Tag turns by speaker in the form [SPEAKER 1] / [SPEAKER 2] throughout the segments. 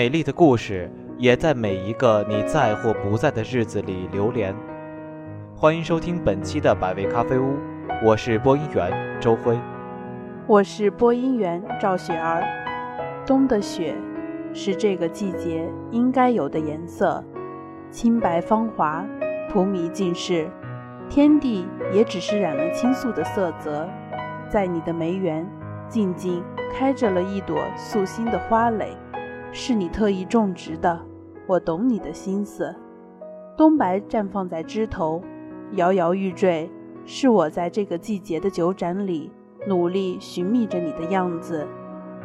[SPEAKER 1] 美丽的故事也在每一个你在或不在的日子里流连。欢迎收听本期的百味咖啡屋，我是播音员周辉，
[SPEAKER 2] 我是播音员赵雪儿。冬的雪是这个季节应该有的颜色，清白芳华，荼蘼尽世，天地也只是染了青素的色泽，在你的梅园静静开着了一朵素心的花蕾，是你特意种植的，我懂你的心思。冬白绽放在枝头。摇摇欲坠，是我在这个季节的酒盏里努力寻觅着你的样子，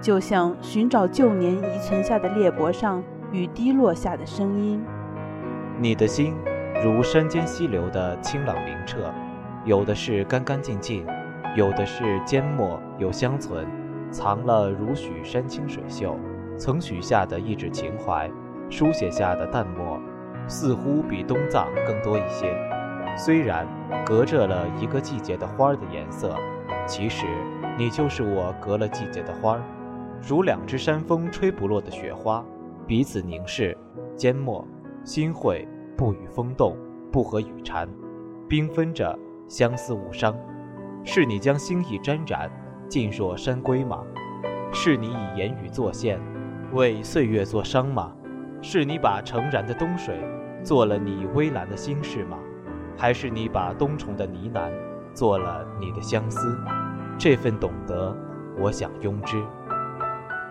[SPEAKER 2] 就像寻找旧年遗存下的裂帛上雨滴落下的声音。
[SPEAKER 1] 你的心如山间溪流的清朗明澈，有的是干干净净，有的是缄默又相存，藏了如许山清水秀，曾许下的一纸情怀，书写下的淡漠，似乎比冬藏更多一些。虽然隔着了一个季节的花儿的颜色，其实你就是我隔了季节的花儿，如两只山风吹不落的雪花，彼此凝视，缄默，心会不与风动，不和雨缠，缤纷着相思无伤。是你将心意沾染，尽若山归吗？是你以言语作线，为岁月做伤吗？是你把澄然的冬水，做了你微澜的心事吗？还是你把冬虫的呢喃做了你的相思，这份懂得，我想拥之。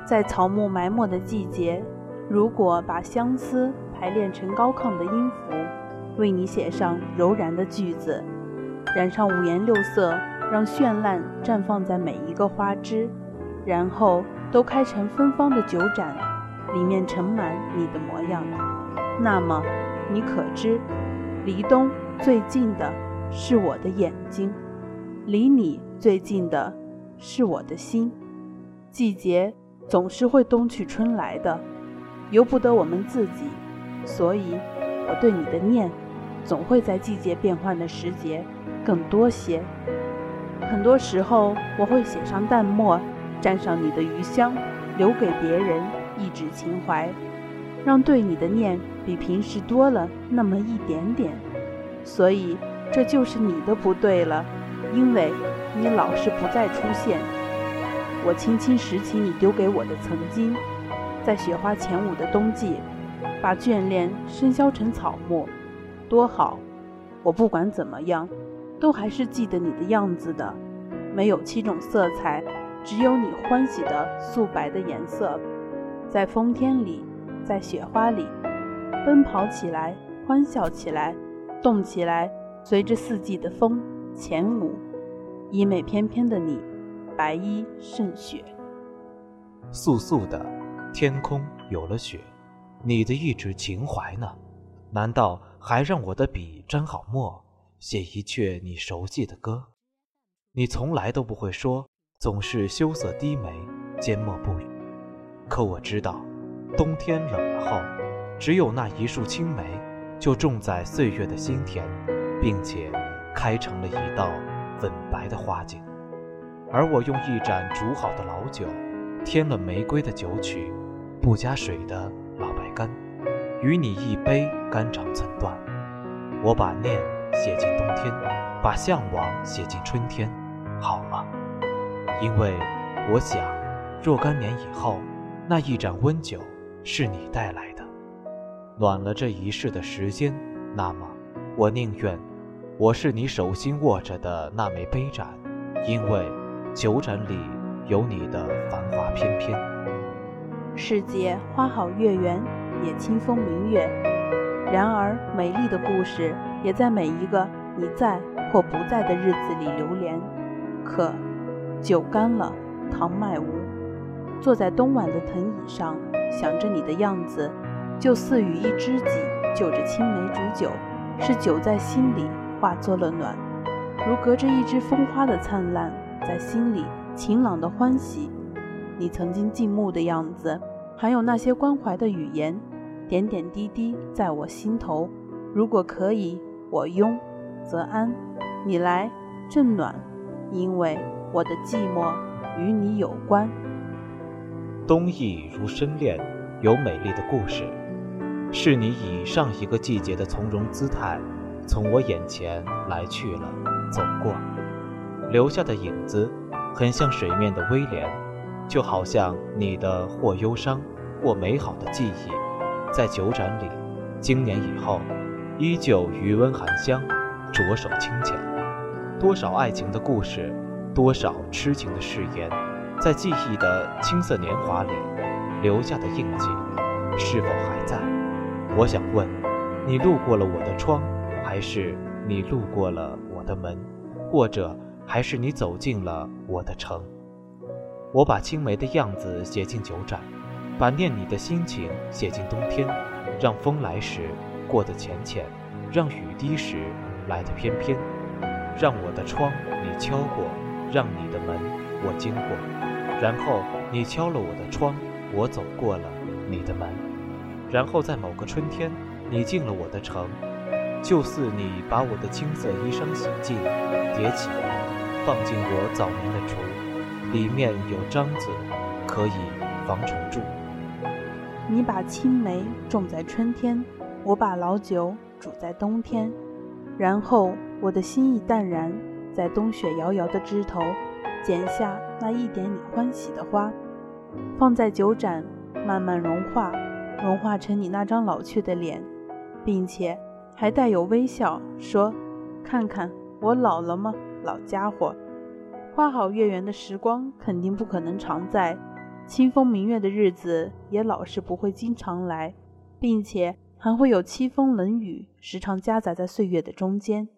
[SPEAKER 2] 在草木埋没的季节，如果把相思排练成高亢的音符，为你写上柔然的句子，染上五颜六色，让绚烂绽放在每一个花枝，然后都开成芬芳的酒盏，里面盛满你的模样，那么，你可知，离冬。最近的是我的眼睛，离你最近的是我的心。季节总是会冬去春来的，由不得我们自己，所以我对你的念，总会在季节变换的时节更多些。很多时候，我会写上淡墨，蘸上你的余香，留给别人一纸情怀，让对你的念比平时多了那么一点点。所以，这就是你的不对了，因为你老是不再出现。我轻轻拾起你丢给我的曾经，在雪花前舞的冬季，把眷恋深消成草木，多好！我不管怎么样，都还是记得你的样子的。没有七种色彩，只有你欢喜的素白的颜色，在风天里，在雪花里，奔跑起来，欢笑起来。动起来，随着四季的风前舞，衣袂翩翩的你，白衣胜雪。
[SPEAKER 1] 素素的天空有了雪，你的一纸情怀呢？难道还让我的笔沾好墨，写一阙你熟悉的歌？你从来都不会说，总是羞涩低眉，缄默不语。可我知道，冬天冷了后，只有那一束青梅。就种在岁月的心田，并且开成了一道粉白的花景。而我用一盏煮好的老酒，添了玫瑰的酒曲，不加水的老白干，与你一杯肝肠寸断。我把念写进冬天，把向往写进春天，好吗？因为我想，若干年以后，那一盏温酒是你带来的。暖了这一世的时间，那么，我宁愿我是你手心握着的那枚杯盏，因为酒盏里有你的繁华翩翩。
[SPEAKER 2] 世界花好月圆，也清风明月。然而，美丽的故事也在每一个你在或不在的日子里流连。可，酒干了，糖卖无。坐在冬晚的藤椅上，想着你的样子。就似与一知己就着青梅煮酒，是酒在心里化作了暖，如隔着一枝风花的灿烂，在心里晴朗的欢喜。你曾经静穆的样子，还有那些关怀的语言，点点滴滴在我心头。如果可以，我拥则安，你来正暖，因为我的寂寞与你有关。
[SPEAKER 1] 冬意如深恋。有美丽的故事。是你以上一个季节的从容姿态，从我眼前来去了，走过，留下的影子，很像水面的威廉，就好像你的或忧伤，或美好的记忆，在酒盏里，经年以后，依旧余温含香，着手清浅。多少爱情的故事，多少痴情的誓言，在记忆的青涩年华里留下的印记，是否还在？我想问，你路过了我的窗，还是你路过了我的门，或者还是你走进了我的城？我把青梅的样子写进酒盏，把念你的心情写进冬天，让风来时过得浅浅，让雨滴时来得翩翩，让我的窗你敲过，让你的门我经过，然后你敲了我的窗，我走过了你的门。然后在某个春天，你进了我的城，就似你把我的青色衣裳洗净，叠起，放进我早年的橱，里面有章子，可以防虫蛀。
[SPEAKER 2] 你把青梅种在春天，我把老酒煮在冬天，然后我的心意淡然，在冬雪遥遥的枝头，剪下那一点你欢喜的花，放在酒盏，慢慢融化。融化成你那张老去的脸，并且还带有微笑，说：“看看我老了吗，老家伙？花好月圆的时光肯定不可能常在，清风明月的日子也老是不会经常来，并且还会有凄风冷雨时常夹杂在岁月的中间。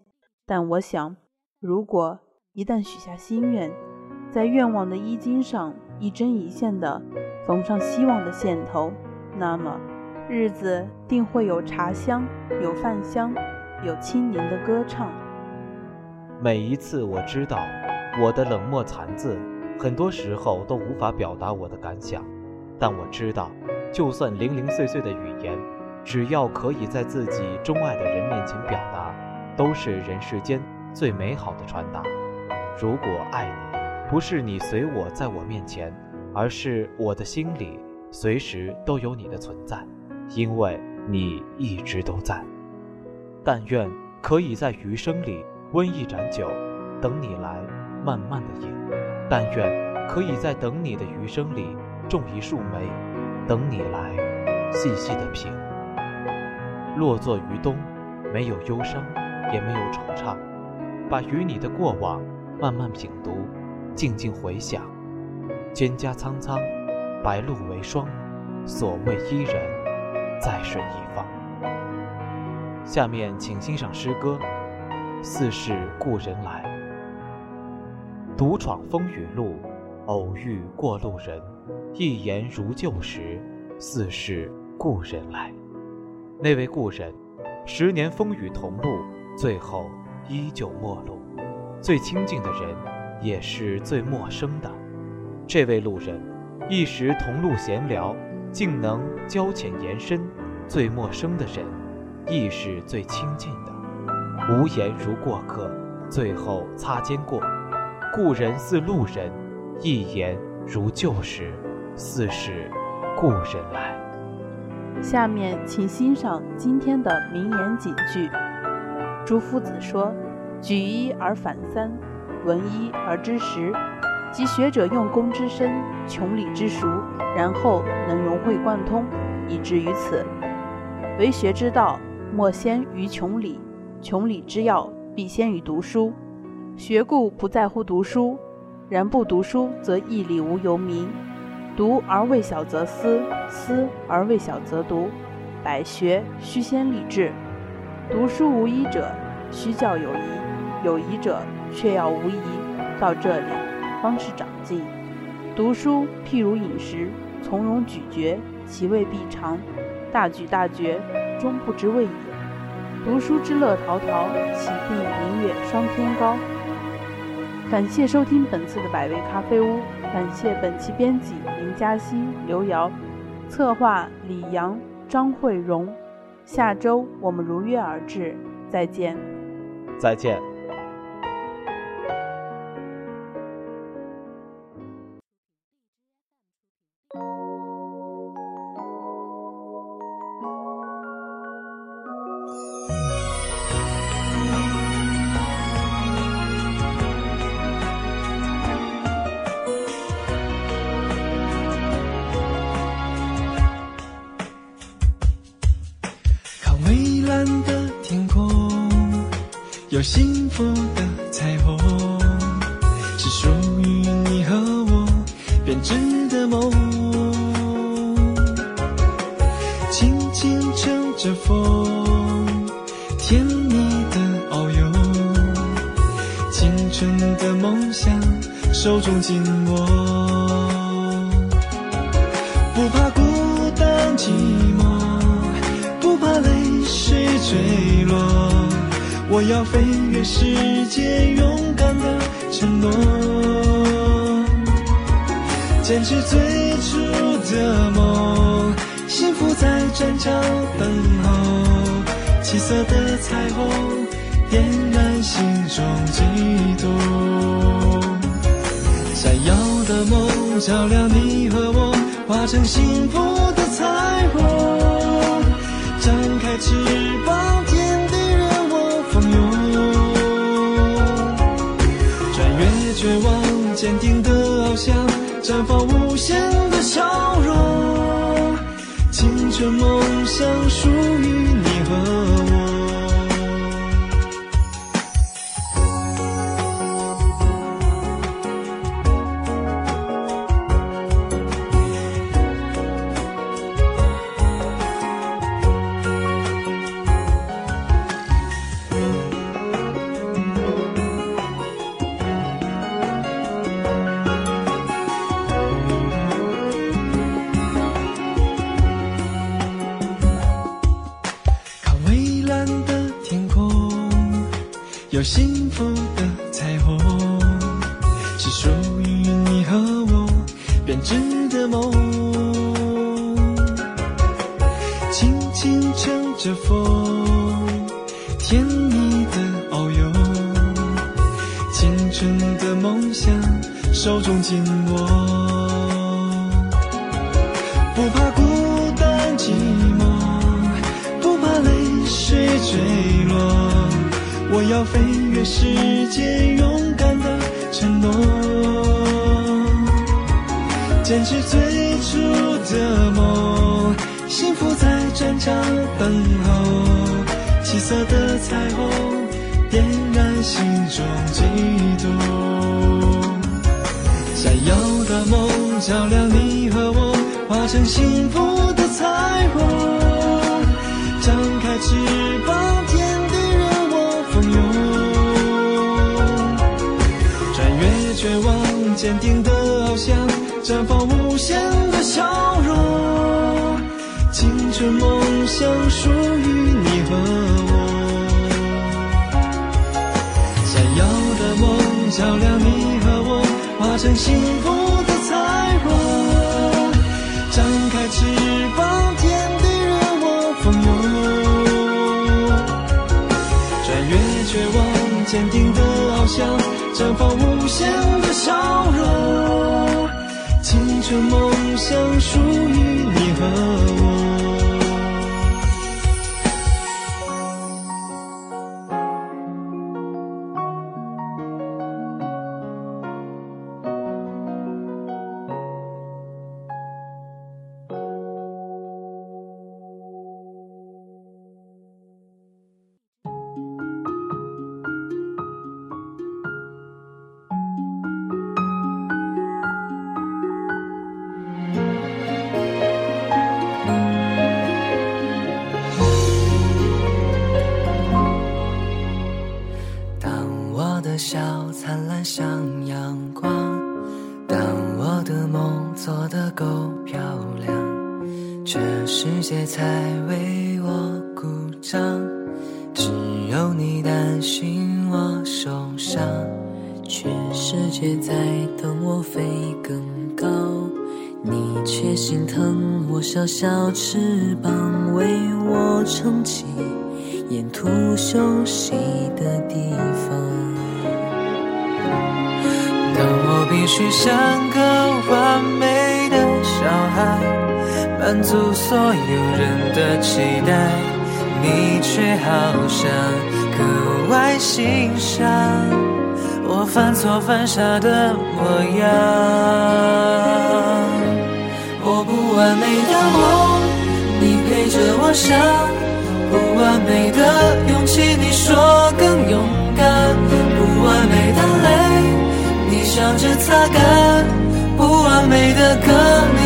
[SPEAKER 2] 但我想，如果一旦许下心愿，在愿望的衣襟上一针一线地缝上希望的线头。”那么，日子定会有茶香，有饭香，有清灵的歌唱。
[SPEAKER 1] 每一次，我知道我的冷漠残字，很多时候都无法表达我的感想。但我知道，就算零零碎碎的语言，只要可以在自己钟爱的人面前表达，都是人世间最美好的传达。如果爱你，不是你随我在我面前，而是我的心里。随时都有你的存在，因为你一直都在。但愿可以在余生里温一盏酒，等你来慢慢的饮；但愿可以在等你的余生里种一束梅，等你来细细的品。落座于冬，没有忧伤，也没有惆怅，把与你的过往慢慢品读，静静回想，蒹葭苍苍。白露为霜，所谓伊人，在水一方。下面请欣赏诗歌《似是故人来》。独闯风雨路，偶遇过路人，一言如旧时，似是故人来。那位故人，十年风雨同路，最后依旧陌路。最亲近的人，也是最陌生的。这位路人。一时同路闲聊，竟能交浅言深；最陌生的人，亦是最亲近的。无言如过客，最后擦肩过。故人似路人，一言如旧时，似是故人来。
[SPEAKER 2] 下面请欣赏今天的名言警句：朱夫子说：“举一而反三，闻一而知十。”即学者用功之深，穷理之熟，然后能融会贯通，以至于此。为学之道，莫先于穷理；穷理之要，必先于读书。学故不在乎读书，然不读书则义理无由名。读而未晓则思，思而未晓则读。百学须先立志。读书无疑者，须教有疑；有疑者，却要无疑。到这里。方是长进。读书譬如饮食，从容咀嚼，其味必长；大咀大嚼，终不知味也。读书之乐陶陶，岂必明月双天高？感谢收听本次的百味咖啡屋，感谢本期编辑林嘉欣、刘瑶，策划李阳、张慧荣。下周我们如约而至，再见。
[SPEAKER 1] 再见。
[SPEAKER 3] 有幸福的彩虹，是属于你和我编织的梦。轻轻乘着风，甜蜜的遨游，青春的梦想手中紧握，不怕孤单寂寞，不怕泪水坠落。我要飞越世界，勇敢的承诺，坚持最初的梦，幸福在转角等候，七色的彩虹点燃心中悸动，闪耀的梦照亮你和我，化成幸福的彩虹，张开翅膀。坚定的翱翔，绽放无限的笑容。青春梦想有幸福我要飞越世界，勇敢的承诺，坚持最初的梦，幸福在转角等候，七色的彩虹点燃心中悸动，闪耀的梦照亮你和我，化成幸福的彩虹，张开翅膀。绝望坚定的翱翔，绽放无限的笑容。青春梦想属于你和我。闪耀的梦照亮你和我，化成幸福的彩虹。张开翅膀，天地任我蜂拥。穿越绝望，坚定的翱翔，绽放无限的笑。容，青春梦想属于你和我。
[SPEAKER 4] 才为我鼓掌。只有你担心我受伤，
[SPEAKER 5] 全世界在等我飞更高，你却心疼我小小翅膀，为我撑起沿途休息的地方。
[SPEAKER 4] 当我必须像个完美的小孩，满足所有人的期待你却好像格外欣赏我犯错犯傻的模样我不完美的梦你陪着我想不完美的勇气你说更勇敢不完美的泪你笑着擦干不完美的歌你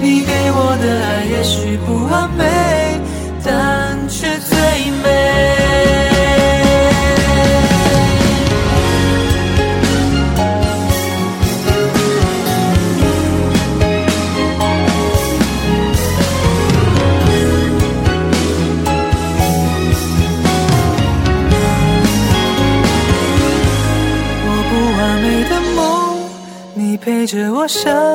[SPEAKER 4] 你给我的爱也许不完美但却最美。我不完美的梦你陪着我想